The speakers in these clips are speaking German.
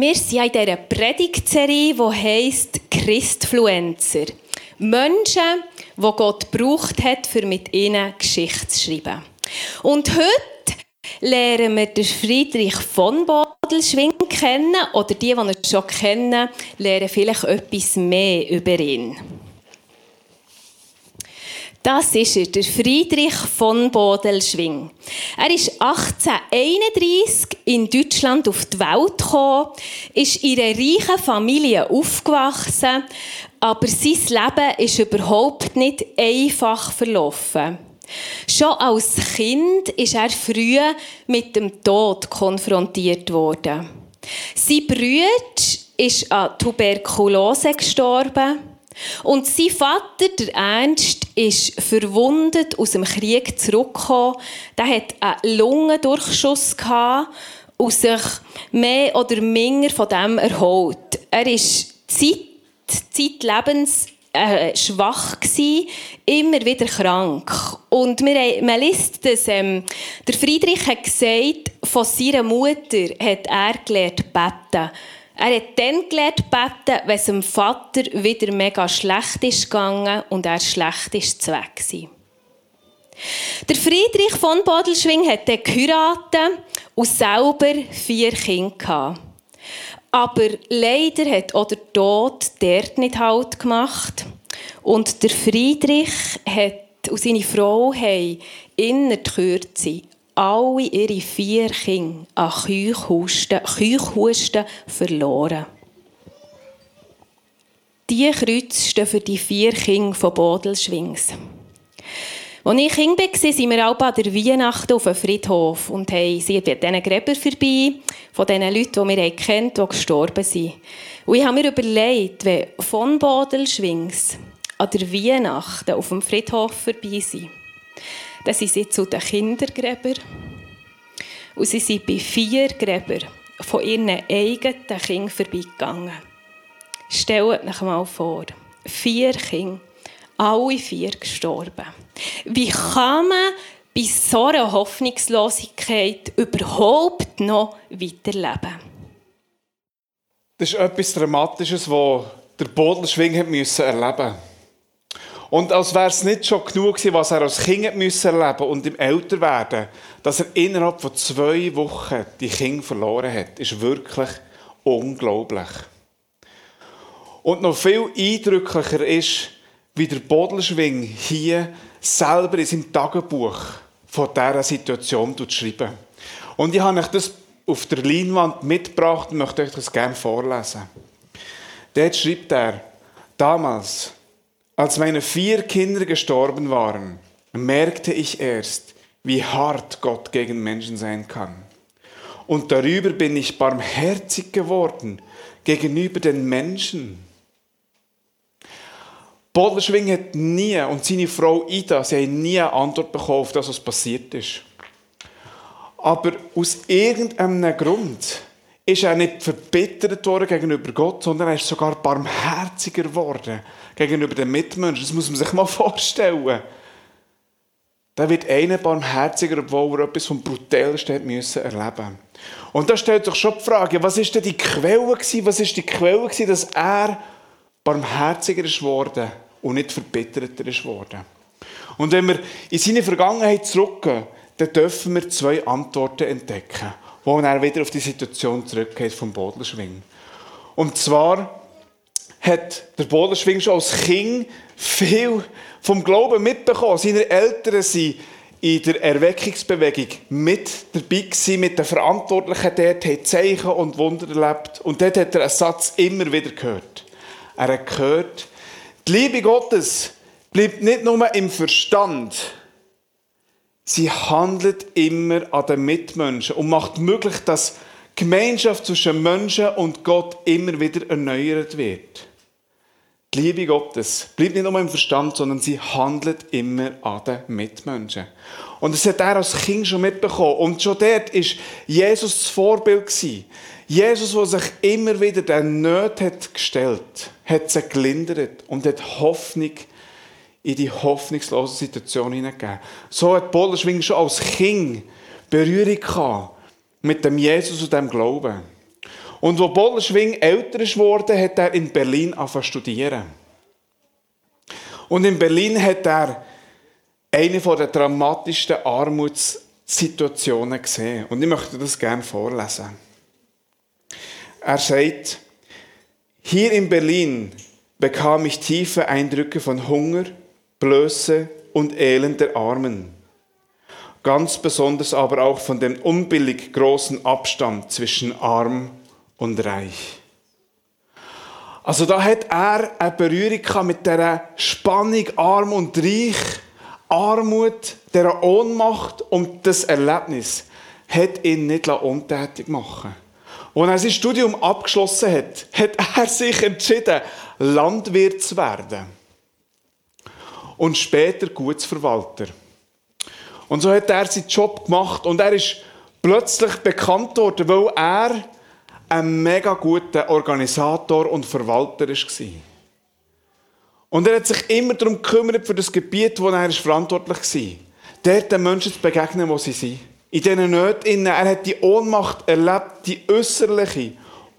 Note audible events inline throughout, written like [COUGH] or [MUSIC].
Wir sind in dieser Predigtserie, die heisst Christfluencer. Menschen, die Gott gebraucht hat, für mit ihnen Geschichte zu schreiben. Und heute lernen wir den Friedrich von Bodelschwing kennen, oder die, die ihn schon kennen, lernen vielleicht etwas mehr über ihn. Das ist er, der Friedrich von Bodelschwing. Er ist 1831 in Deutschland auf die Welt gekommen, ist in einer reichen Familie aufgewachsen, aber sein Leben ist überhaupt nicht einfach verlaufen. Schon als Kind ist er früh mit dem Tod konfrontiert worden. Sein Bruder ist an Tuberkulose gestorben. Und sein Vater, der Ernst, ist verwundet aus dem Krieg zurückgekommen. Der hat einen Lungendurchschuss gehabt und sich mehr oder minder von dem erholt. Er ist Zeit, Zeitlebens äh, schwach gewesen, immer wieder krank. Und wir, man liest, dass ähm, der Friedrich hat gesagt, von seiner Mutter hat er gelernt beten. Er hat dann gelernt beten, wenn es dem Vater wieder mega schlecht ist gegangen und er schlecht ist zu weg war. Der Friedrich von Bodelschwing hat dann geheiratet und selber vier Kinder gehabt. Aber leider hat auch der Tod dort nicht Halt gemacht. Und der Friedrich hat und seine Frau haben in der Kürze alle ihre vier Kinder an Keuchhusten, Keuchhusten verloren. Diese Kreuze stehen für die vier Kinder von Bodelschwings. Als ich Kind war, sind wir auch an der Weihnachten auf dem Friedhof und haben sie bei diesen Gräbern vorbei, von den Leuten, die wir kennen, die gestorben sind. Und ich habe mir überlegt, wenn von Bodelschwings an der Weihnachten auf dem Friedhof vorbei sind, dann sind sie zu den Kindergräbern. Und sie sind bei vier Gräbern von ihren eigenen Kindern vorbeigegangen. Stellt euch mal vor, vier Kinder, alle vier gestorben. Wie kann man bei so einer Hoffnungslosigkeit überhaupt noch weiterleben? Das ist etwas Dramatisches, was der Bodelschwing erleben musste. Und als wäre es nicht schon genug gewesen, was er als Kind müssen erleben und im Älterwerden, dass er innerhalb von zwei Wochen die Kinder verloren hat, ist wirklich unglaublich. Und noch viel eindrücklicher ist, wie der Bodelschwing hier selber in seinem Tagebuch von dieser Situation schreiben. Und ich habe euch das auf der Leinwand mitgebracht und möchte euch das gerne vorlesen. Dort schreibt er, damals, als meine vier Kinder gestorben waren, merkte ich erst, wie hart Gott gegen Menschen sein kann. Und darüber bin ich barmherzig geworden gegenüber den Menschen. Bodelschwing hat nie, und seine Frau Ida, sie haben nie eine Antwort bekommen auf das, was passiert ist. Aber aus irgendeinem Grund ist er nicht verbittert worden gegenüber Gott, sondern er ist sogar barmherziger geworden gegenüber den Mitmenschen. Das muss man sich mal [LAUGHS] vorstellen. Da wird einer barmherziger, obwohl er etwas vom Brutalsten müssen erleben Und da stellt sich schon die Frage, was ist denn die Quelle gewesen? Was ist die Quelle gewesen, dass er barmherziger ist worden und nicht verbitterter ist worden? Und wenn wir in seine Vergangenheit zurückgehen, dann dürfen wir zwei Antworten entdecken wo er wieder auf die Situation zurückgeht vom Bodelschwing. Und zwar hat der Bodelschwing schon als Kind viel vom Glauben mitbekommen. Seine Eltern sind in der Erweckungsbewegung mit dabei mit den Verantwortlichen dort, haben Zeichen und Wunder erlebt. Und dort hat er einen Satz immer wieder gehört. Er hat gehört, die Liebe Gottes bleibt nicht nur im Verstand, sie handelt immer an den Mitmenschen und macht möglich, dass die Gemeinschaft zwischen Menschen und Gott immer wieder erneuert wird. Die Liebe Gottes bleibt nicht nur im Verstand, sondern sie handelt immer an den Mitmenschen. Und das hat er als Kind schon mitbekommen. Und schon dort war Jesus das Vorbild. Jesus, der sich immer wieder den Nöten hat gestellt hat, sie gelindert und hat Hoffnung in die hoffnungslose Situation hineingegeben. So hat Bollerschwing schon als Kind Berührung gehabt mit dem Jesus und dem Glauben. Und wo Bollenschwing älter worden, hat er in Berlin angefangen studieren. Und in Berlin hat er eine der dramatischsten Armutssituationen gesehen. Und ich möchte das gerne vorlesen. Er sagt, hier in Berlin bekam ich tiefe Eindrücke von Hunger, Blöße und Elend der Armen. Ganz besonders aber auch von dem unbillig großen Abstand zwischen arm und reich. Also da hat er eine Berührung mit der Spannung arm und reich, Armut, der Ohnmacht und das Erlebnis hat ihn nicht untätig machen Als er sein Studium abgeschlossen hat, hat er sich entschieden, Landwirt zu werden. Und später Gutsverwalter. Und so hat er seinen Job gemacht und er ist plötzlich bekannt worden, weil er ein mega guter Organisator und Verwalter war. Und er hat sich immer darum gekümmert, für das Gebiet, wo er verantwortlich war, dort den Menschen zu begegnen, wo sie sind. In diesen Nöten, er hat die Ohnmacht erlebt, die äußerliche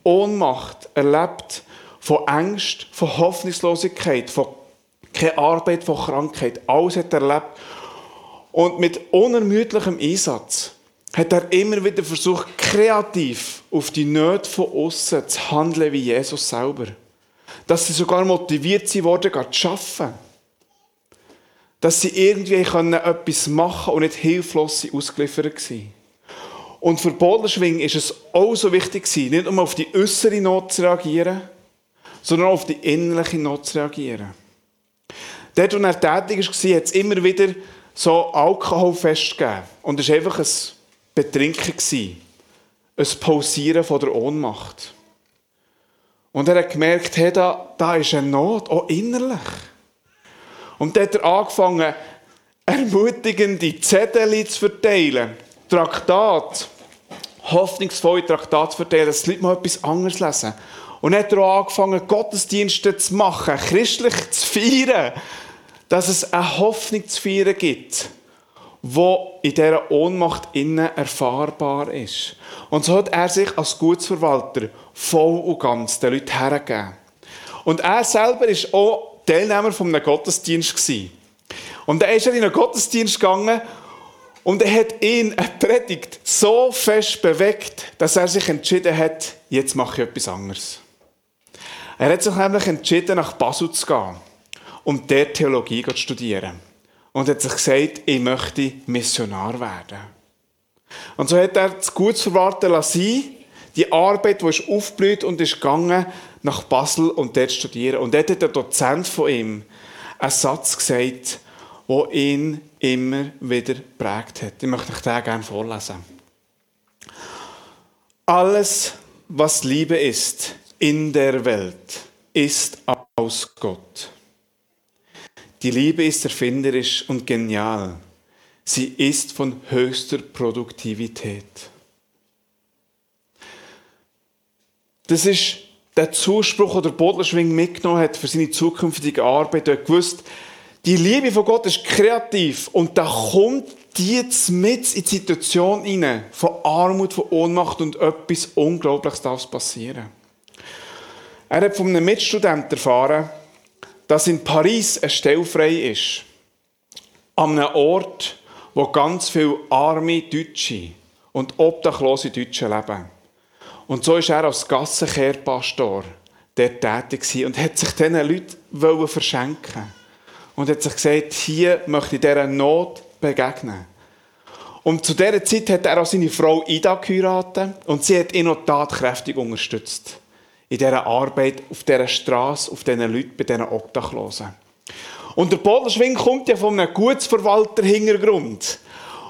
Ohnmacht erlebt von Angst, von Hoffnungslosigkeit, von keine Arbeit, von Krankheit. Alles hat er erlebt. Und mit unermüdlichem Einsatz hat er immer wieder versucht, kreativ auf die Nöte von außen zu handeln wie Jesus selber. Dass sie sogar motiviert sind worden, zu arbeiten. Dass sie irgendwie können etwas machen und nicht hilflos ausgeliefert waren. Und für Bodenschwing ist es auch so wichtig, nicht nur auf die äußere Not zu reagieren, sondern auch auf die innerliche Not zu reagieren. Dort, wo er tätig war, hat es immer wieder so Alkohol festgegeben. Und es war einfach ein Betrinken. Ein Pausieren von der Ohnmacht. Und er hat gemerkt, hey, da, da ist eine Not, auch innerlich. Und dann hat er angefangen, ermutigende Zettel zu verteilen. Traktat, hoffnungsvolle Traktate zu verteilen, dass die Leute mal etwas anderes lesen. Und hat er auch angefangen, Gottesdienste zu machen, christlich zu feiern dass es eine Hoffnung zu feiern gibt, wo in dieser Ohnmacht innen erfahrbar ist. Und so hat er sich als Gutsverwalter voll und ganz den Leuten hergegeben. Und er selber war auch Teilnehmer von einem Gottesdienst. Und dann ist er in einen Gottesdienst gegangen und er hat ihn, eine Predigt, so fest bewegt, dass er sich entschieden hat, jetzt mache ich etwas anderes. Er hat sich nämlich entschieden, nach Basel zu gehen um dort Theologie zu studieren. Und hat sich gesagt, ich möchte Missionar werden. Und so hat er das Gutes verwarten lassen, die Arbeit, die ist aufgeblüht und ist gegangen nach Basel und dort studieren. Und dort hat der Dozent von ihm einen Satz gesagt, der ihn immer wieder prägt hat. Ich möchte euch den gerne vorlesen. Alles, was Liebe ist in der Welt, ist aus Gott. Die Liebe ist erfinderisch und genial. Sie ist von höchster Produktivität. Das ist der Zuspruch, den Bodlerschwing mitgenommen hat für seine zukünftige Arbeit. Er hat gewusst, die Liebe von Gott ist kreativ und da kommt die mit in die Situation hinein, von Armut, von Ohnmacht und etwas Unglaubliches darf passieren. Er hat von einem Mitstudenten erfahren, dass in Paris eine Stelle frei ist. An einem Ort, wo ganz viele arme Deutsche und obdachlose Deutsche leben. Und so ist er als Gassenkehrpastor dort tätig und hat sich diesen Leuten verschenken Und hat sich gesagt, hier möchte ich dieser Not begegnen. Und zu dieser Zeit hat er auch seine Frau Ida geheiratet und sie hat ihn noch tatkräftig unterstützt in dieser Arbeit, auf dieser Straße, auf diesen Leuten, bei diesen Obdachlosen. Und der Bodenschwing kommt ja von einem Gutsverwalter-Hintergrund.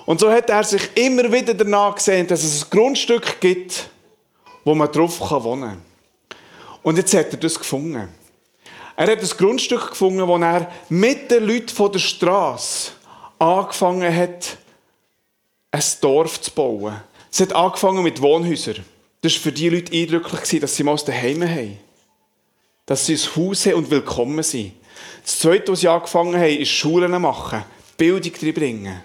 Und so hat er sich immer wieder danach gesehen, dass es ein Grundstück gibt, wo man drauf wohnen kann. Und jetzt hat er das gefunden. Er hat ein Grundstück gefunden, wo er mit den Leuten von der Straße angefangen hat, ein Dorf zu bauen. Es hat angefangen mit Wohnhäusern. Das war für die Leute eindrücklich, dass sie mal daheim haben. Dass sie ein Haus haben und willkommen sind. Das Zweite, was sie angefangen haben, ist Schulen machen, Bildung bringen.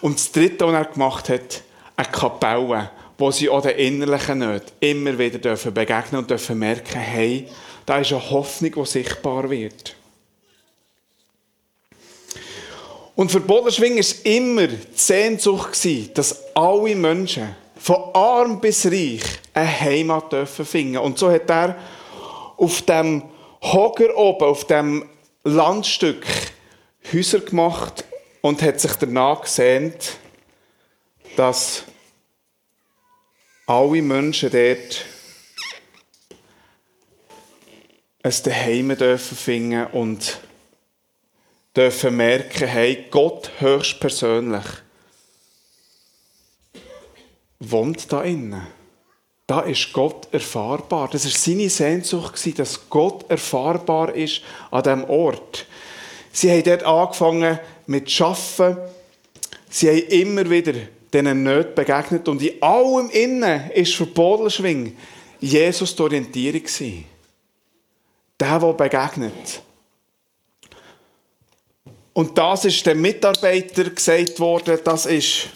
Und das Dritte, was er gemacht hat, eine Kapelle, wo sie auch den innerlichen Nöten immer wieder dürfen begegnen und dürfen merken, hey, da ist eine Hoffnung, die sichtbar wird. Und für Bodenschwing war immer die Sehnsucht, dass alle Menschen, von arm bis reich, eine Heimat dürfen finden. Und so hat er auf dem Hocker oben, auf dem Landstück, Häuser gemacht und hat sich danach gesehnt, dass alle Menschen dort ein Daheim dürfen finden und dürfen merken, hey, Gott höchstpersönlich wohnt da innen. Da ist Gott erfahrbar. Das ist seine Sehnsucht, dass Gott erfahrbar ist an diesem Ort. Sie haben dort angefangen mit Schaffen. Sie haben immer wieder diesen Nöten begegnet. Und in allem Innen ist für Bodelschwing Jesus die Orientierung. Der, der begegnet. Und das ist dem Mitarbeiter gesagt worden, das ist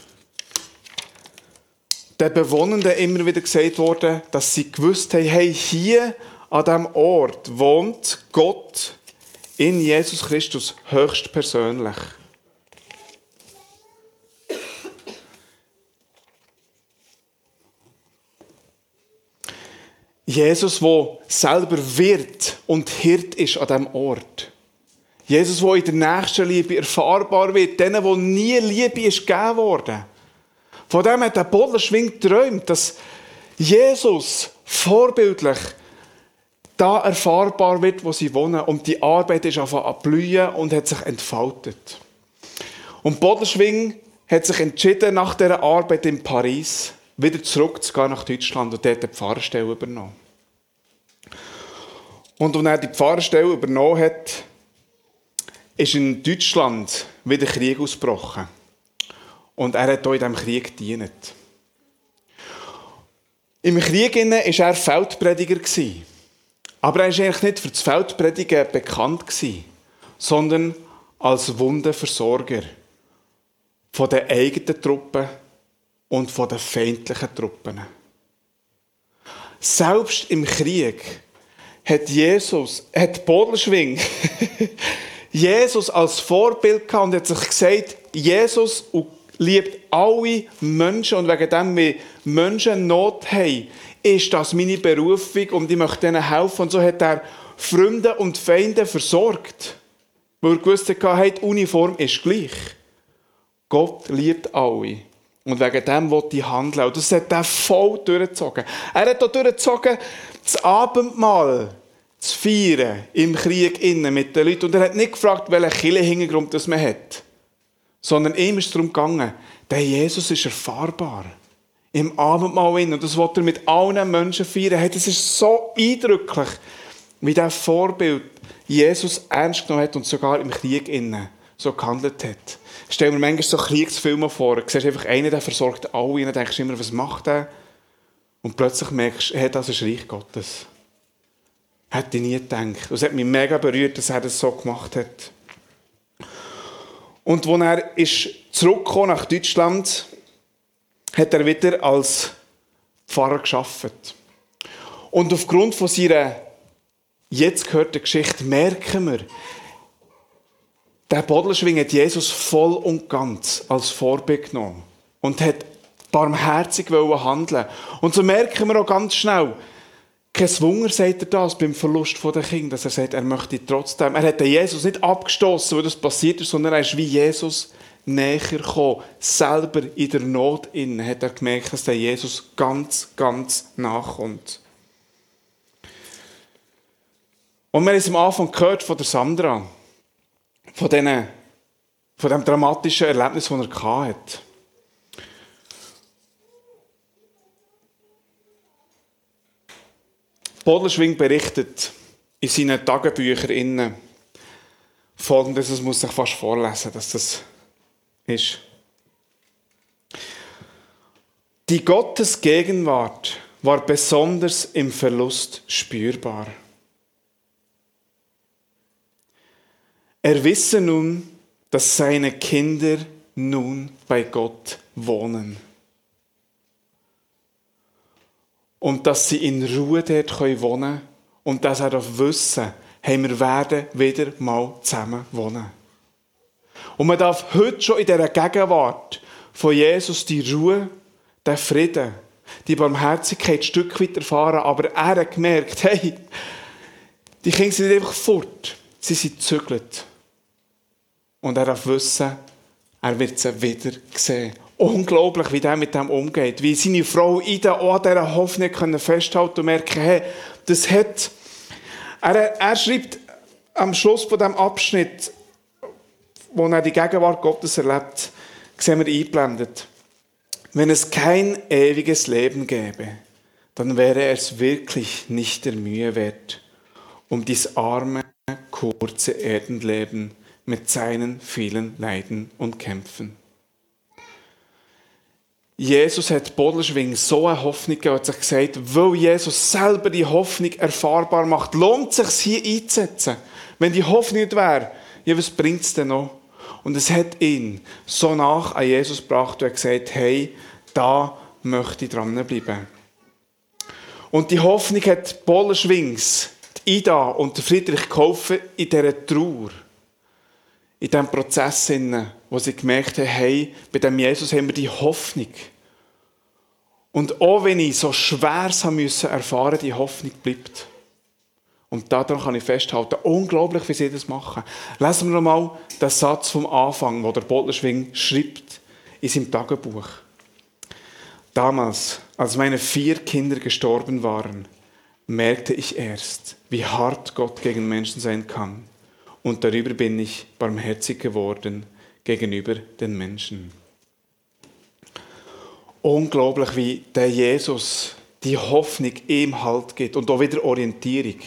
den Bewohnenden immer wieder gesagt worden, dass sie gewusst haben, hey, hier an diesem Ort wohnt Gott in Jesus Christus höchstpersönlich. Jesus, wo selber Wirt und Hirt ist an diesem Ort. Jesus, der in der nächsten Liebe erfahrbar wird, denen, wo nie Liebe ist gegeben worden. Von dem hat der Bodenschwing geträumt, dass Jesus vorbildlich da erfahrbar wird, wo sie wohnen. Und die Arbeit ist einfach an blühen und hat sich entfaltet. Und Bodenschwing hat sich entschieden, nach dieser Arbeit in Paris wieder zurückzugehen nach Deutschland und dort die Pfarrstelle übernommen. Und als er die Pfarrstelle übernommen hat, ist in Deutschland wieder Krieg ausgebrochen. Und er hat auch in diesem Krieg gedient. Im Krieg war er Feldprediger. Aber er war eigentlich nicht für das Feldpredigen bekannt, sondern als Wundenversorger von den eigenen Truppen und von den feindlichen Truppen. Selbst im Krieg hat Jesus, hat Bodelschwing [LAUGHS] Jesus als Vorbild gehabt und hat sich gesagt, Jesus liebt alle Menschen und wegen dem wir Menschen Not haben, ist das meine Berufung und ich möchte ihnen helfen. Und so hat er Freunde und Feinde versorgt, weil er gewusst hat, die Uniform ist gleich. Gott liebt alle. Und wegen dem wollte ich handeln. Und das hat er voll durchgezogen. Er hat auch durchgezogen, das Abendmahl zu feiern im Krieg innen mit den Leuten. Und er hat nicht gefragt, welchen Kirchenhintergrund das man hat, sondern ihm ist darum gegangen, der Jesus ist erfahrbar. Im Abendmahl innen. Und das wollte er mit allen Menschen feiern. Hey, das ist so eindrücklich, wie der Vorbild Jesus ernst genommen hat und sogar im Krieg innen so gehandelt hat. Stell mir manchmal so Kriegsfilme vor. Du siehst einfach einen, der versorgt alle und dann denkst du immer, was macht er? Und plötzlich merkst du, hey, das ist Reich Gottes. Hätte ich nie gedacht. Es hat mich mega berührt, dass er das so gemacht hat. Und als er ist nach Deutschland, hat er wieder als Pfarrer geschafft. Und aufgrund von seiner jetzt gehörten Geschichte merken wir, der Bodelschwing hat Jesus voll und ganz als Vorbild genommen und hat barmherzig handeln Und so merken wir auch ganz schnell, kein Wunder sagt er das beim Verlust der Kinder, dass er sagt, er möchte trotzdem. Er hat Jesus nicht abgestoßen, wo das passiert ist, sondern er ist wie Jesus näher gekommen. Selber in der Not innen hat er gemerkt, dass der Jesus ganz, ganz nachkommt. Und wir haben es am Anfang gehört von der Sandra, von, denen, von dem dramatischen Erlebnis, das er hatte. Bodelschwing berichtet in seinen Tagebüchern folgendes, das muss ich fast vorlesen, dass das ist. Die Gottesgegenwart war besonders im Verlust spürbar. Er wisse nun, dass seine Kinder nun bei Gott wohnen. Und dass sie in Ruhe dort wohnen können und dass er wissen hey, wir werden wieder mal zusammen wohnen. Und man darf heute schon in dieser Gegenwart von Jesus die Ruhe, den Frieden, die Barmherzigkeit ein Stück weit erfahren, aber er hat gemerkt, [LAUGHS] hey, die Kinder sind nicht einfach fort, sie sind gezügelt. Und er darf wissen, er wird sie wieder sehen. Unglaublich, wie der mit dem umgeht. Wie seine Frau Ida auch an dieser Hoffnung festhalten und merken, hey, das hat... Er, er schreibt am Schluss von diesem Abschnitt, wo er die Gegenwart Gottes erlebt, sehen wir eingeblendet. Wenn es kein ewiges Leben gäbe, dann wäre es wirklich nicht der Mühe wert, um dies arme, kurze Erdenleben mit seinen vielen Leiden und Kämpfen. Jesus hat Bodelschwing so eine Hoffnung gegeben, hat sich gesagt, weil Jesus selber die Hoffnung erfahrbar macht, lohnt es sich hier einzusetzen. Wenn die Hoffnung nicht wäre, ja, was bringt es denn noch? Und es hat ihn so nach an Jesus gebracht und er gesagt, hey, da möchte ich dranbleiben. Und die Hoffnung hat Bolenschwings, die Ida und Friedrich geholfen in dieser Trauer. In diesem Prozess, wo sie gemerkt haben, hey, bei dem Jesus haben wir die Hoffnung. Und auch wenn ich so schwer müssen erfahren, die Hoffnung bleibt. Und daran kann ich festhalten, unglaublich, wie sie das machen. Lesen wir nochmal den Satz vom Anfang, wo der Botlerschwing schreibt in seinem Tagebuch. Damals, als meine vier Kinder gestorben waren, merkte ich erst, wie hart Gott gegen Menschen sein kann. Und darüber bin ich barmherzig geworden gegenüber den Menschen. Unglaublich, wie der Jesus die Hoffnung ihm Halt gibt und auch wieder Orientierung.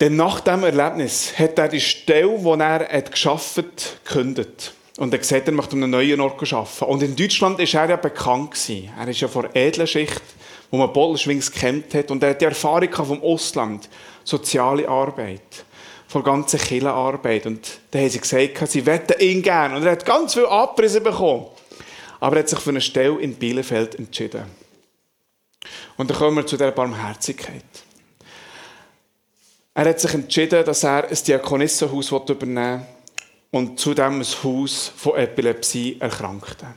Denn nach diesem Erlebnis hat er die Stelle, die er hat geschaffen hat, gekündigt. Und er gesagt, er möchte einen neuen Ort arbeiten. Und in Deutschland war er ja bekannt. Er ist ja von der edlen Schicht, wo man Bodelschwings gekämpft hat. Und er hat die Erfahrung vom Ausland, soziale Arbeit, von ganzen Killenarbeit. Und da haben sie gesagt, sie wetten ihn gerne. Und er hat ganz viel Abrisse bekommen. Aber er hat sich für eine Stelle in Bielefeld entschieden. Und dann kommen wir zu dieser Barmherzigkeit. Er hat sich entschieden, dass er ein Diakonissenhaus übernehmen will und zudem ein Haus von Epilepsie erkrankten.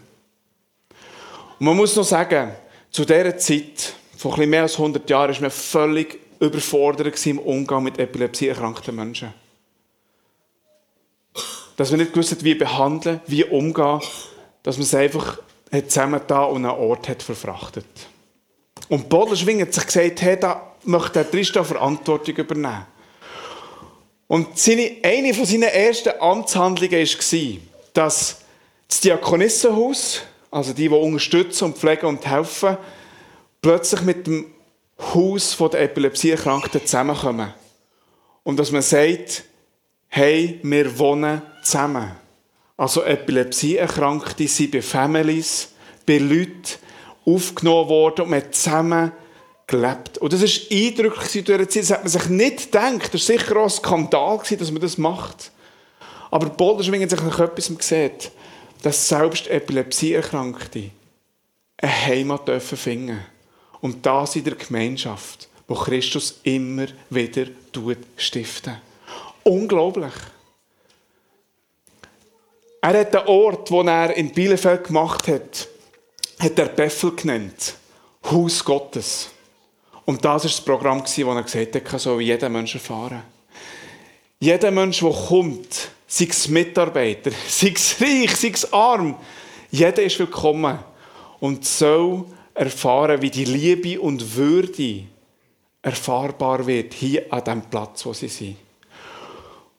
Und man muss noch sagen, zu dieser Zeit, vor etwas mehr als 100 Jahren, war man völlig überfordert im Umgang mit Epilepsie erkrankten Menschen. Dass man nicht gewusst wie behandeln, wie umgehen, dass man es einfach zusammen da und an einen Ort hat verfrachtet. Und Bodelschwing hat sich gesagt, hey, da möchte der Tristan Verantwortung übernehmen. Und seine, eine von seinen ersten Amtshandlungen war, dass das Diakonissenhaus, also die, die unterstützen und pflegen und helfen, plötzlich mit dem Haus der Epilepsieerkrankten zusammenkommen. Und dass man sagt, hey, wir wohnen zusammen. Also Epilepsieerkrankte sind bei Families, bei Leuten aufgenommen worden und man zusammen gelebt. Und das ist eindrücklich in dieser Zeit. Das hat man sich nicht gedacht. Das war sicher auch ein Skandal, dass man das macht. Aber Boulderschwingen sich nach etwas sieht, dass selbst Epilepsieerkrankte eine Heimat dürfen finden. Und das in der Gemeinschaft, wo Christus immer wieder stiften. Unglaublich. Er hat den Ort, den er in Bielefeld gemacht hat, hat er Beffel genannt. Haus Gottes. Und das war das Programm, das er gesagt hat, so wie jeder Mensch erfahren. Jeder Mensch, der kommt, sei es Mitarbeiter, [LAUGHS] sei es reich, sei es arm, jeder ist willkommen und soll erfahren, wie die Liebe und Würde erfahrbar wird, hier an dem Platz, wo sie sind.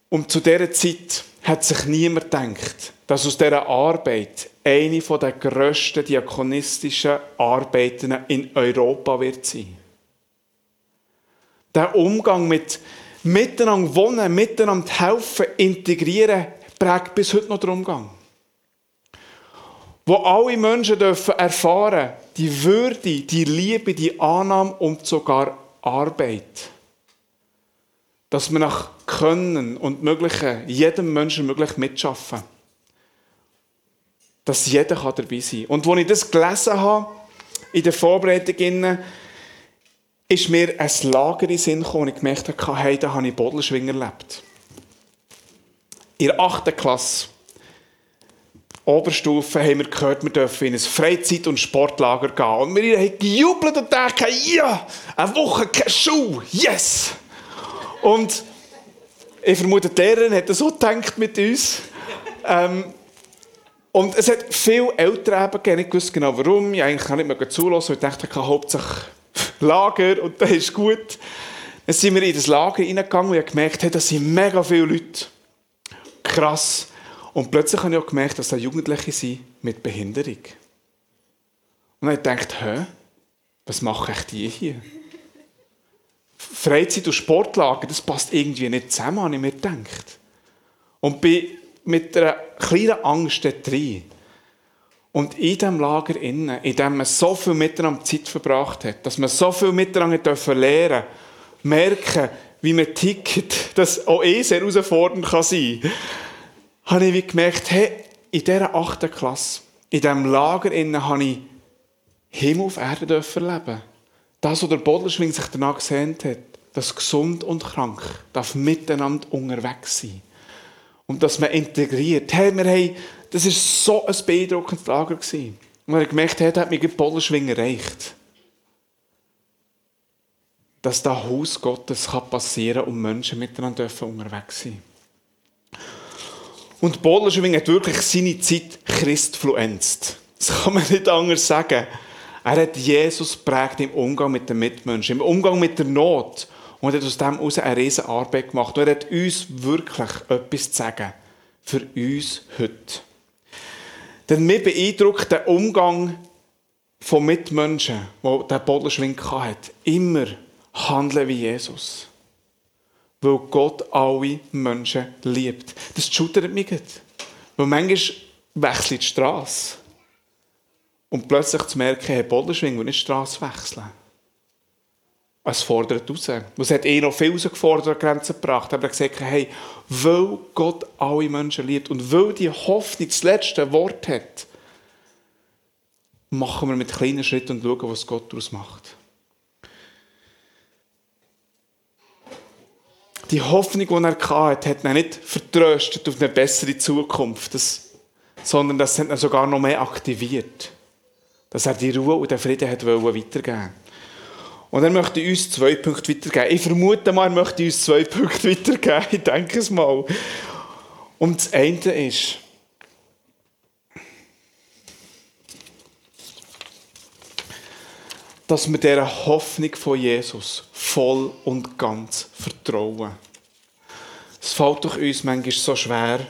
Und zu dieser Zeit hat sich niemand gedacht, dass aus dieser Arbeit eine der grössten diakonistischen Arbeiten in Europa wird sein. Der Umgang mit miteinander wohnen, miteinander helfen, integrieren, prägt bis heute noch den Umgang. Wo alle Menschen dürfen erfahren, die Würde, die Liebe, die Annahme und sogar Arbeit dass wir nach Können und Möglichen jedem Menschen möglich mitschaffen. Dass jeder dabei sein kann. Und als ich das gelesen habe, in der Vorbereitung ist mir ein Lager in den Sinn gekommen und ich gemerkt habe, hey, da habe ich Bodelschwing erlebt. In der 8. Klasse, Oberstufe, haben wir gehört, wir dürfen in ein Freizeit- und Sportlager gehen. Und wir haben gejubelt und gedacht, ja, eine Woche kein Schuh, yes! Und ich vermute, die Lehrerin hat so gedacht mit uns. Ähm, und es hat viele Eltern gegeben, ich wusste genau warum. Ich eigentlich nicht mehr zulassen und dachte, ich kann hauptsächlich [LAUGHS] Lager und das ist gut. Dann sind wir in das Lager reingegangen und ich gemerkt, hey, das sind mega viele Leute. Krass. Und plötzlich habe ich auch gemerkt, dass da Jugendliche sind mit Behinderung. Und dann habe ich gedacht, hä, was machen ich die hier? Freizeit und Sportlager, das passt irgendwie nicht zusammen, habe ich mir gedacht. Und bin mit einer kleinen Angst dort rein. Und in diesem Lager in dem man so viel miteinander Zeit verbracht hat, dass man so viel miteinander dürfen lernen, merken, wie man tickt, [LAUGHS] dass auch eh sehr herausfordernd sein kann, habe ich gemerkt, hey, in dieser achten Klasse, in diesem Lager innen, habe ich Himmel auf Erde dürfen leben. Das, was der Bodelschwing sich danach gesehen hat, dass gesund und krank darf miteinander unterwegs sein und dass man integriert. Hey, wir haben, das war so ein beeindruckendes Lager. Gewesen. Und wir haben gemerkt, hey, hat mich die Bodenschwing erreicht. Dass das Haus Gottes kann passieren und Menschen miteinander dürfen unterwegs sein Und Bodenschwing hat wirklich seine Zeit christfluenzt. Das kann man nicht anders sagen. Er hat Jesus prägt im Umgang mit den Mitmenschen, im Umgang mit der Not und hat aus dem heraus eine riesige Arbeit gemacht. Und er hat uns wirklich etwas zu sagen. Für uns heute. Denn mir beeindruckt der Umgang von Mitmenschen, wo der Bodenschwing hat. Immer handeln wie Jesus. Weil Gott alle Menschen liebt. Das schüttert mich nicht. Weil manchmal wechselt die Straße. Und plötzlich zu merken, hey, Bodenschwing, wenn ich die Straße wechseln es fordert raus. Es hat eh noch viel herausgefordert, Grenzen gebracht. Aber er gesagt, hey, weil Gott alle Menschen liebt und weil die Hoffnung das letzte Wort hat, machen wir mit kleinen Schritten und schauen, was Gott daraus macht. Die Hoffnung, die er hatte, hat ihn nicht vertröstet auf eine bessere Zukunft, das, sondern das hat ihn sogar noch mehr aktiviert. Dass er die Ruhe und den Frieden hat weitergeben. Und er möchte uns zwei Punkte weitergeben. Ich vermute mal, er möchte uns zwei [LAUGHS] Punkte weitergeben. Ich denke es mal. Und das eine ist, dass wir dieser Hoffnung von Jesus voll und ganz vertrauen. Es fällt doch uns manchmal so schwer,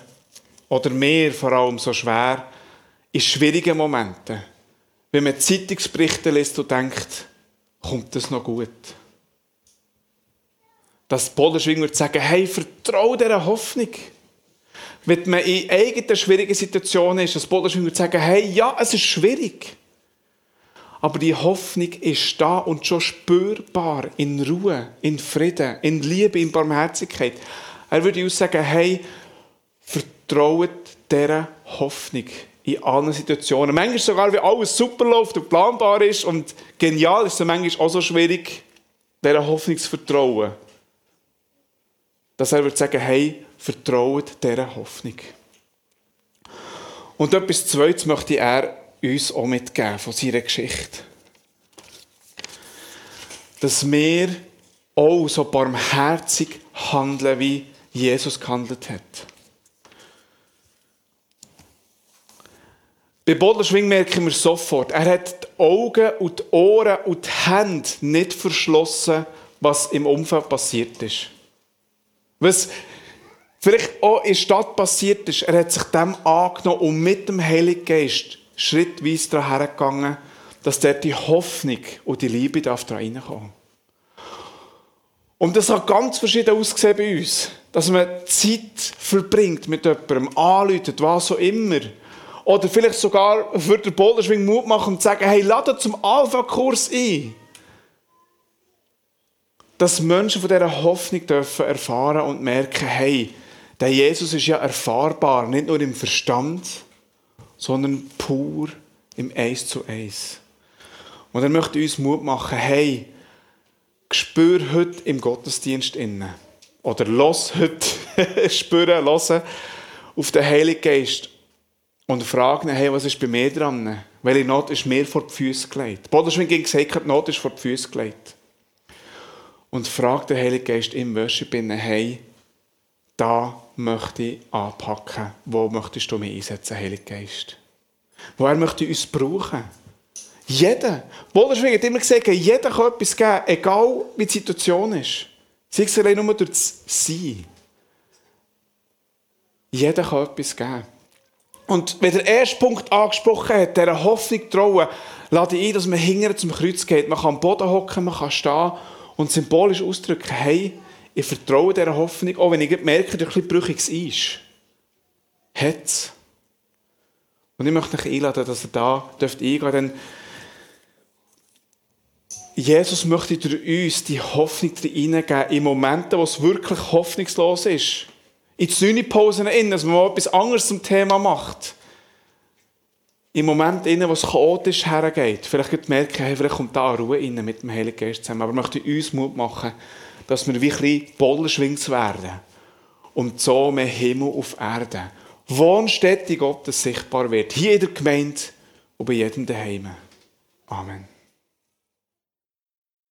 oder mir vor allem so schwer, in schwierigen Momenten, wenn man Zeitungsberichte liest und denkt, kommt das noch gut. Dass Bodenschwinger sagen, hey, vertraue dieser Hoffnung. Wenn man in eigenen schwierigen Situationen ist, dass Bodenschwinger sagen, hey, ja, es ist schwierig. Aber die Hoffnung ist da und schon spürbar in Ruhe, in Frieden, in Liebe, in Barmherzigkeit. Er würde uns sagen, hey, vertraut dieser Hoffnung in allen Situationen. Manchmal sogar, wie alles super läuft und planbar ist und genial, ist es manchmal auch so schwierig, dieser Hoffnung zu vertrauen. Dass er würde sagen, hey, vertraut dieser Hoffnung. Und etwas Zweites möchte er uns auch mitgeben von seiner Geschichte. Dass wir auch so barmherzig handeln, wie Jesus gehandelt hat. Bei Bodenschwing merken wir sofort, er hat die Augen und die Ohren und die Hände nicht verschlossen, was im Umfeld passiert ist. Was vielleicht auch in der Stadt passiert ist, er hat sich dem angenommen und mit dem Heiligen Geist schrittweise daran hergegangen, dass dort die Hoffnung und die Liebe da reinkommen. Und das hat ganz verschieden ausgesehen bei uns. Dass man Zeit verbringt mit jemandem, anläutet, was auch immer. Oder vielleicht sogar für den Boulderschwing Mut machen und sagen, hey, lade zum Alpha-Kurs ein. Dass Menschen von dieser Hoffnung dürfen erfahren und merken, hey, der Jesus ist ja erfahrbar, nicht nur im Verstand, sondern pur im Eis zu Eis. Und er möchte uns Mut machen, hey, spür heute im Gottesdienst innen. Oder los heute, [LAUGHS] spüren, hören auf den Heiligen Geist. Und fragen, hey, was ist bei mir dran? Welche Not ist mir vor die Füße gelegt? Bodenschwing ging gesagt, die Not ist vor die Füße gelegt. Und fragt den Heiligen Geist im Worship hey, da möchte ich anpacken. Wo möchtest du mich einsetzen, Heiliger Geist? Woher möchte ich uns brauchen? Jeder. Bodenschwing hat immer gesagt, jeder kann etwas geben, egal wie die Situation ist. Sei es allein nur durch das Sein. Jeder kann etwas geben. Und wenn der erste Punkt angesprochen hat, dieser Hoffnung trauen, lade ich ein, dass man hinterher zum Kreuz geht. Man kann am Boden hocken, man kann stehen und symbolisch ausdrücken, hey, ich vertraue dieser Hoffnung, auch wenn ich merke, dass etwas brüchiges ist. Hat's. Und ich möchte euch einladen, dass ihr da dürft eingehen denn Jesus möchte durch uns die Hoffnung hineingeben in Momenten, wo es wirklich hoffnungslos ist. In die Sühnepausen dass man etwas anderes zum Thema macht. Momenten innen, wo es chaotisch hergeht. Vielleicht merken, hey, vielleicht kommt da Ruhe rein mit dem Heiligen Geist zusammen. Aber ich möchte uns Mut machen, dass wir wie ein bisschen werden. Und so mehr Himmel auf Erde. Wohnstätte Gottes sichtbar wird. Hier in der Gemeinde und bei jedem daheim. Amen.